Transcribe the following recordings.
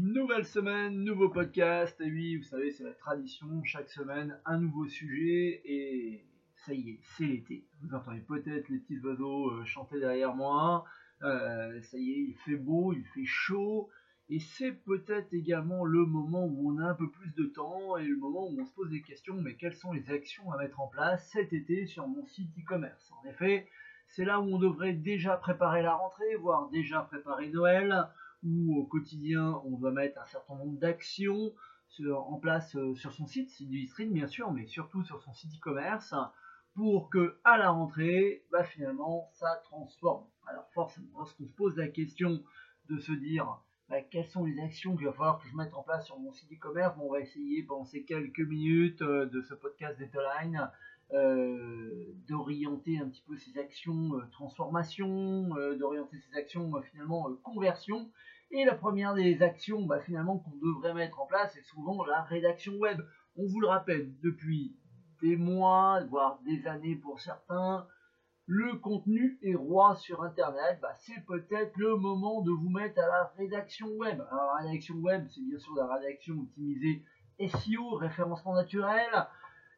Nouvelle semaine, nouveau podcast. Et oui, vous savez, c'est la tradition. Chaque semaine, un nouveau sujet. Et ça y est, c'est l'été. Vous entendez peut-être les petits oiseaux euh, chanter derrière moi. Euh, ça y est, il fait beau, il fait chaud. Et c'est peut-être également le moment où on a un peu plus de temps et le moment où on se pose des questions. Mais quelles sont les actions à mettre en place cet été sur mon site e-commerce? En effet, c'est là où on devrait déjà préparer la rentrée, voire déjà préparer Noël où au quotidien on va mettre un certain nombre d'actions en place euh, sur son site, site du stream bien sûr, mais surtout sur son site e-commerce, pour que à la rentrée, bah, finalement, ça transforme. Alors forcément, lorsqu'on se pose la question de se dire bah, quelles sont les actions qu'il va falloir que je mette en place sur mon site e-commerce, on va essayer pendant ces quelques minutes euh, de ce podcast Dataline euh, d'orienter un petit peu ses actions euh, transformation, euh, d'orienter ses actions finalement conversion. Et la première des actions bah, finalement qu'on devrait mettre en place c'est souvent la rédaction web. On vous le rappelle depuis des mois, voire des années pour certains, le contenu est roi sur Internet, bah, c'est peut-être le moment de vous mettre à la rédaction web. Alors la rédaction web, c'est bien sûr la rédaction optimisée SEO, référencement naturel,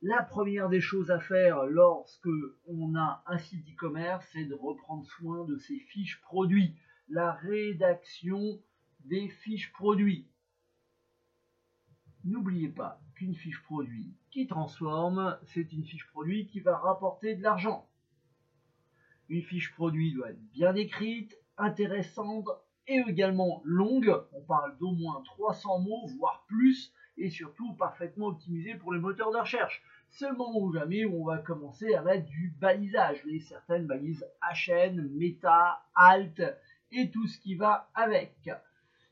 la première des choses à faire lorsque on a un site e-commerce, c'est de reprendre soin de ses fiches produits. La rédaction des fiches produits. N'oubliez pas qu'une fiche produit qui transforme, c'est une fiche produit qui va rapporter de l'argent. Une fiche produit doit être bien écrite, intéressante et également longue. On parle d'au moins 300 mots, voire plus et surtout parfaitement optimisé pour les moteurs de recherche. C'est le moment ou jamais où on va commencer à mettre du balisage, les certaines balises HN, Meta, Alt et tout ce qui va avec.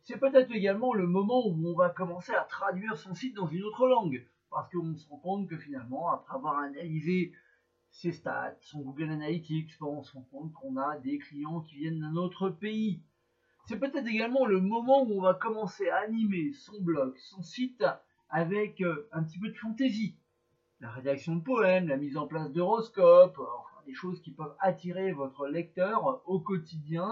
C'est peut-être également le moment où on va commencer à traduire son site dans une autre langue, parce qu'on se rend compte que finalement, après avoir analysé ses stats, son Google Analytics, on se rend compte qu'on a des clients qui viennent d'un autre pays. C'est peut-être également le moment où on va commencer à animer son blog, son site avec euh, un petit peu de fantaisie. La rédaction de poèmes, la mise en place d'horoscopes, enfin des choses qui peuvent attirer votre lecteur au quotidien.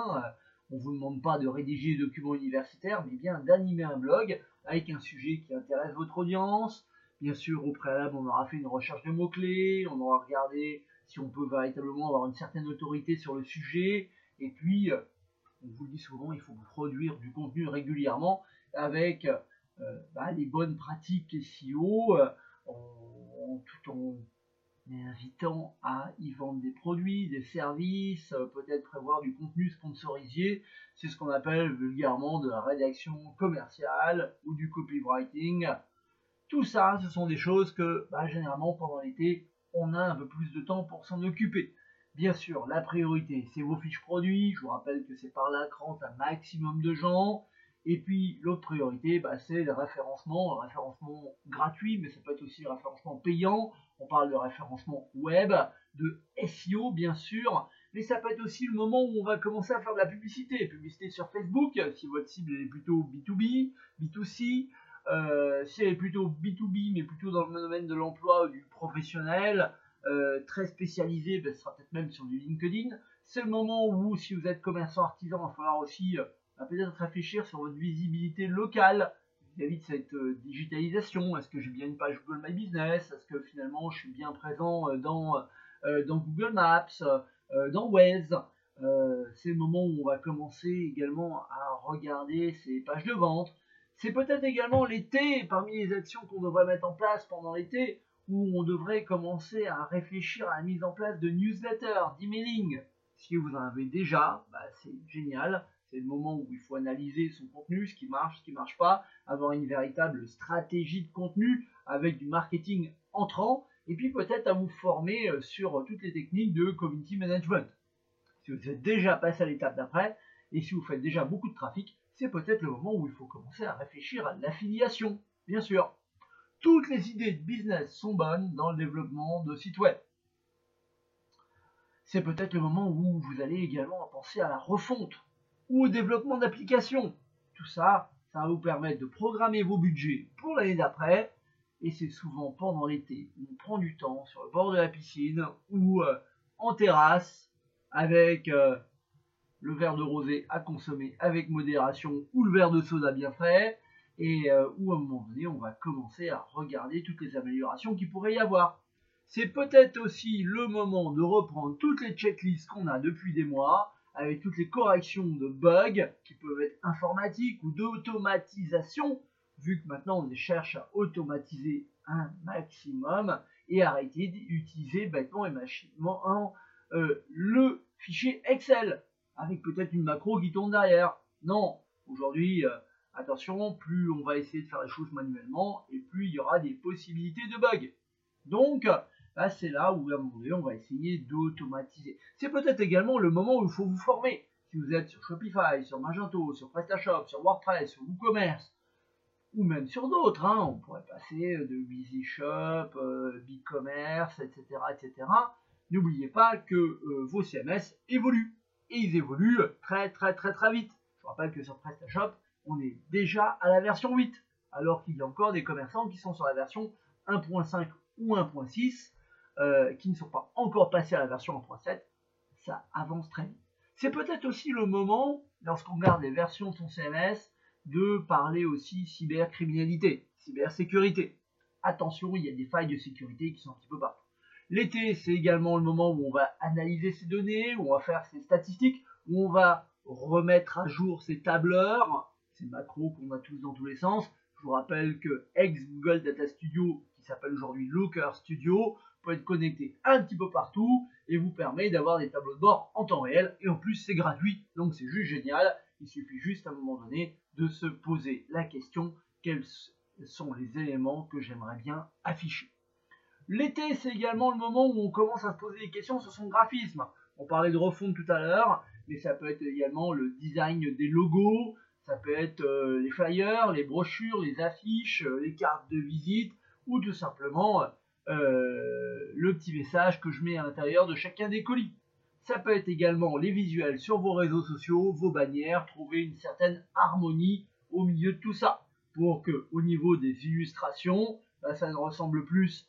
On ne vous demande pas de rédiger des documents universitaires, mais bien d'animer un blog avec un sujet qui intéresse votre audience. Bien sûr, au préalable, on aura fait une recherche de mots-clés, on aura regardé si on peut véritablement avoir une certaine autorité sur le sujet, et puis euh, on vous le dit souvent, il faut produire du contenu régulièrement avec euh, bah, les bonnes pratiques SEO, euh, tout en invitant à y vendre des produits, des services, euh, peut-être prévoir du contenu sponsorisé. C'est ce qu'on appelle vulgairement de la rédaction commerciale ou du copywriting. Tout ça, ce sont des choses que bah, généralement pendant l'été, on a un peu plus de temps pour s'en occuper. Bien sûr, la priorité, c'est vos fiches produits. Je vous rappelle que c'est par là que un maximum de gens. Et puis l'autre priorité, bah, c'est le référencement, le référencement gratuit, mais ça peut être aussi le référencement payant. On parle de référencement web, de SEO bien sûr, mais ça peut être aussi le moment où on va commencer à faire de la publicité. Publicité sur Facebook, si votre cible est plutôt B2B, B2C, euh, si elle est plutôt B2B, mais plutôt dans le domaine de l'emploi ou du professionnel, euh, très spécialisé, ben, ce sera peut-être même sur du LinkedIn. C'est le moment où, si vous êtes commerçant artisan, il va falloir aussi euh, ben, peut-être réfléchir sur votre visibilité locale vis-à-vis de cette euh, digitalisation. Est-ce que j'ai bien une page Google My Business? Est-ce que finalement je suis bien présent dans, dans Google Maps, dans Waze? C'est le moment où on va commencer également à regarder ces pages de vente. C'est peut-être également l'été, parmi les actions qu'on devrait mettre en place pendant l'été, où on devrait commencer à réfléchir à la mise en place de newsletters, d'emailing. Si vous en avez déjà, bah, c'est génial. C'est le moment où il faut analyser son contenu, ce qui marche, ce qui ne marche pas, avoir une véritable stratégie de contenu avec du marketing entrant, et puis peut-être à vous former euh, sur toutes les techniques de community management. Si vous êtes déjà passé à l'étape d'après, et si vous faites déjà beaucoup de trafic, c'est peut-être le moment où il faut commencer à réfléchir à l'affiliation, bien sûr. Toutes les idées de business sont bonnes dans le développement de sites web. C'est peut-être le moment où vous allez également penser à la refonte ou au développement d'applications. Tout ça, ça va vous permettre de programmer vos budgets pour l'année d'après. Et c'est souvent pendant l'été on prend du temps sur le bord de la piscine ou euh, en terrasse avec euh, le verre de rosé à consommer avec modération ou le verre de soda bien frais et euh, où à un moment donné on va commencer à regarder toutes les améliorations qu'il pourrait y avoir. C'est peut-être aussi le moment de reprendre toutes les checklists qu'on a depuis des mois, avec toutes les corrections de bugs qui peuvent être informatiques ou d'automatisation, vu que maintenant on cherche à automatiser un maximum et arrêter d'utiliser bêtement et machinement euh, le fichier Excel avec peut-être une macro qui tourne derrière. Non, aujourd'hui, euh, attention, plus on va essayer de faire les choses manuellement et plus il y aura des possibilités de bugs. Donc, c'est là où à on va essayer d'automatiser. C'est peut-être également le moment où il faut vous former. Si vous êtes sur Shopify, sur Magento, sur PrestaShop, sur WordPress, sur WooCommerce, ou même sur d'autres, hein, on pourrait passer de BusyShop, euh, BigCommerce, etc., etc. N'oubliez pas que euh, vos CMS évoluent. Et ils évoluent très très très très vite. Je rappelle que sur PrestaShop, on est déjà à la version 8, alors qu'il y a encore des commerçants qui sont sur la version 1.5 ou 1.6 euh, qui ne sont pas encore passés à la version 1.7, ça avance très vite. C'est peut-être aussi le moment, lorsqu'on regarde les versions de son CMS, de parler aussi cybercriminalité, cybersécurité. Attention, il y a des failles de sécurité qui sont un petit peu partout. L'été, c'est également le moment où on va analyser ces données, où on va faire ces statistiques, où on va remettre à jour ces tableurs, ces macros qu'on a tous dans tous les sens. Je vous rappelle que ex-Google Data Studio, qui s'appelle aujourd'hui Looker Studio, être connecté un petit peu partout et vous permet d'avoir des tableaux de bord en temps réel et en plus c'est gratuit donc c'est juste génial. Il suffit juste à un moment donné de se poser la question quels sont les éléments que j'aimerais bien afficher. L'été, c'est également le moment où on commence à se poser des questions sur son graphisme. On parlait de refonte tout à l'heure, mais ça peut être également le design des logos, ça peut être euh, les flyers, les brochures, les affiches, euh, les cartes de visite, ou tout simplement euh, le petit message que je mets à l'intérieur de chacun des colis. Ça peut être également les visuels sur vos réseaux sociaux, vos bannières, trouver une certaine harmonie au milieu de tout ça pour que au niveau des illustrations, bah, ça ne ressemble plus,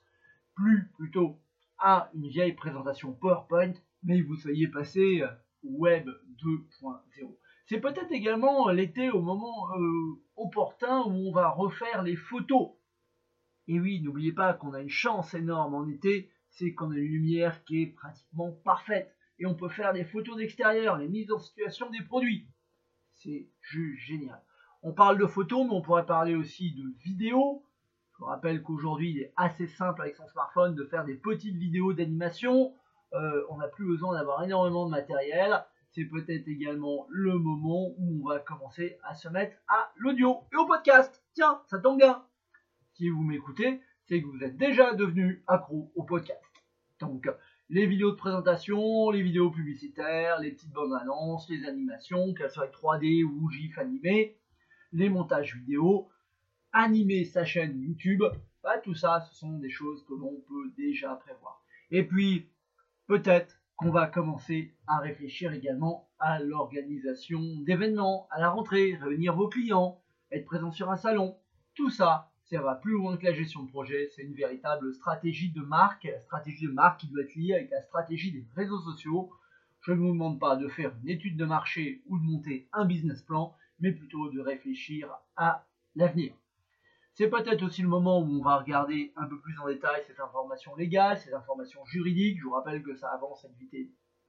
plus plutôt à une vieille présentation PowerPoint, mais vous soyez passé euh, Web 2.0. C'est peut-être également l'été au moment euh, opportun où on va refaire les photos et oui, n'oubliez pas qu'on a une chance énorme en été, c'est qu'on a une lumière qui est pratiquement parfaite. Et on peut faire des photos d'extérieur, les mises en situation des produits. C'est juste génial. On parle de photos, mais on pourrait parler aussi de vidéos. Je vous rappelle qu'aujourd'hui, il est assez simple avec son smartphone de faire des petites vidéos d'animation. Euh, on n'a plus besoin d'avoir énormément de matériel. C'est peut-être également le moment où on va commencer à se mettre à l'audio et au podcast. Tiens, ça tombe bien si vous m'écoutez, c'est que vous êtes déjà devenu accro au podcast. Donc, les vidéos de présentation, les vidéos publicitaires, les petites bonnes annonces, les animations, qu'elles soient 3D ou GIF animé, les montages vidéo, animer sa chaîne YouTube, bah, tout ça, ce sont des choses que l'on peut déjà prévoir. Et puis, peut-être qu'on va commencer à réfléchir également à l'organisation d'événements, à la rentrée, réunir vos clients, être présent sur un salon. Tout ça, ça va plus loin que la gestion de projet, c'est une véritable stratégie de marque, la stratégie de marque qui doit être liée avec la stratégie des réseaux sociaux. Je ne vous demande pas de faire une étude de marché ou de monter un business plan, mais plutôt de réfléchir à l'avenir. C'est peut-être aussi le moment où on va regarder un peu plus en détail ces informations légales, ces informations juridiques. Je vous rappelle que ça avance à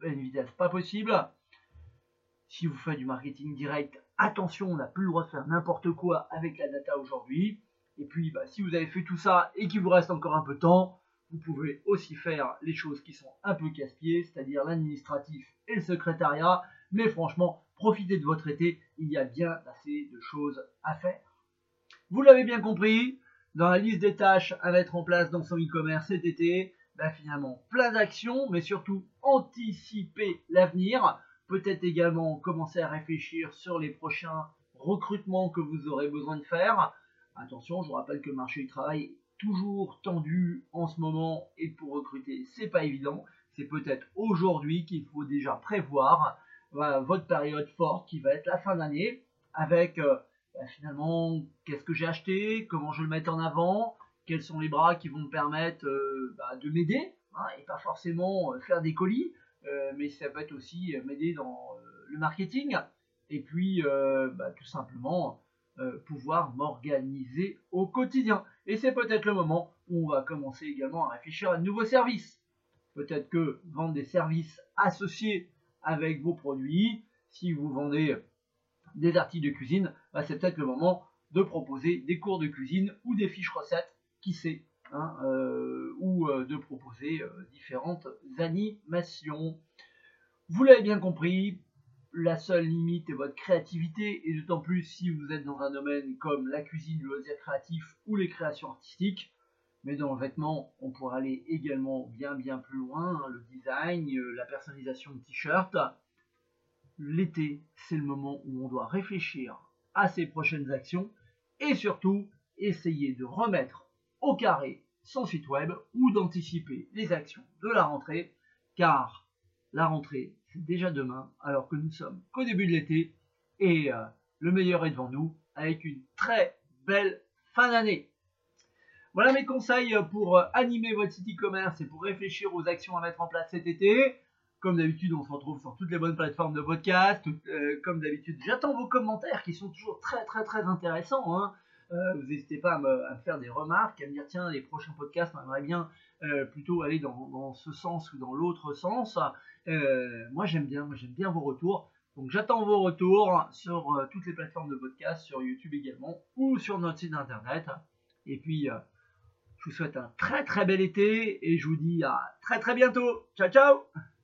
une vitesse, pas possible. Si vous faites du marketing direct, attention, on n'a plus le droit de faire n'importe quoi avec la data aujourd'hui. Et puis, bah, si vous avez fait tout ça et qu'il vous reste encore un peu de temps, vous pouvez aussi faire les choses qui sont un peu casse-pieds, c'est-à-dire l'administratif et le secrétariat. Mais franchement, profitez de votre été, il y a bien assez de choses à faire. Vous l'avez bien compris, dans la liste des tâches à mettre en place dans son e-commerce cet été, bah, finalement plein d'actions, mais surtout anticiper l'avenir. Peut-être également commencer à réfléchir sur les prochains recrutements que vous aurez besoin de faire. Attention, je vous rappelle que le marché du travail est toujours tendu en ce moment et pour recruter, c'est pas évident. C'est peut-être aujourd'hui qu'il faut déjà prévoir votre période forte qui va être la fin d'année avec euh, bah, finalement qu'est-ce que j'ai acheté, comment je le mets en avant, quels sont les bras qui vont me permettre euh, bah, de m'aider hein, et pas forcément euh, faire des colis, mais ça peut être aussi m'aider dans le marketing et puis bah, tout simplement euh, pouvoir m'organiser au quotidien. Et c'est peut-être le moment où on va commencer également à réfléchir à de nouveaux services. Peut-être que vendre des services associés avec vos produits, si vous vendez des articles de cuisine, bah, c'est peut-être le moment de proposer des cours de cuisine ou des fiches recettes, qui sait, hein, euh, ou euh, de proposer différentes animations. Vous l'avez bien compris, la seule limite est votre créativité, et d'autant plus si vous êtes dans un domaine comme la cuisine, le loisir créatif ou les créations artistiques. Mais dans le vêtement, on pourrait aller également bien bien plus loin, hein, le design, la personnalisation de t-shirts. L'été, c'est le moment où on doit réfléchir à ses prochaines actions et surtout essayer de remettre au carré son site web ou d'anticiper les actions de la rentrée car la rentrée c'est déjà demain alors que nous sommes qu'au début de l'été et euh, le meilleur est devant nous avec une très belle fin d'année. Voilà mes conseils pour euh, animer votre site e-commerce et pour réfléchir aux actions à mettre en place cet été. Comme d'habitude, on se retrouve sur toutes les bonnes plateformes de podcast. Euh, comme d'habitude, j'attends vos commentaires qui sont toujours très très très intéressants. Hein. Euh, vous n'hésitez pas à me, faire des remarques, à me dire tiens, les prochains podcasts, on aimerait bien euh, plutôt aller dans, ce sens ou dans l'autre sens. moi j'aime bien, moi j'aime bien vos retours. Donc j'attends vos retours sur toutes les plateformes de podcast, sur YouTube également, ou sur notre site internet. Et puis je vous souhaite un très très bel été et je vous dis à très très bientôt. Ciao ciao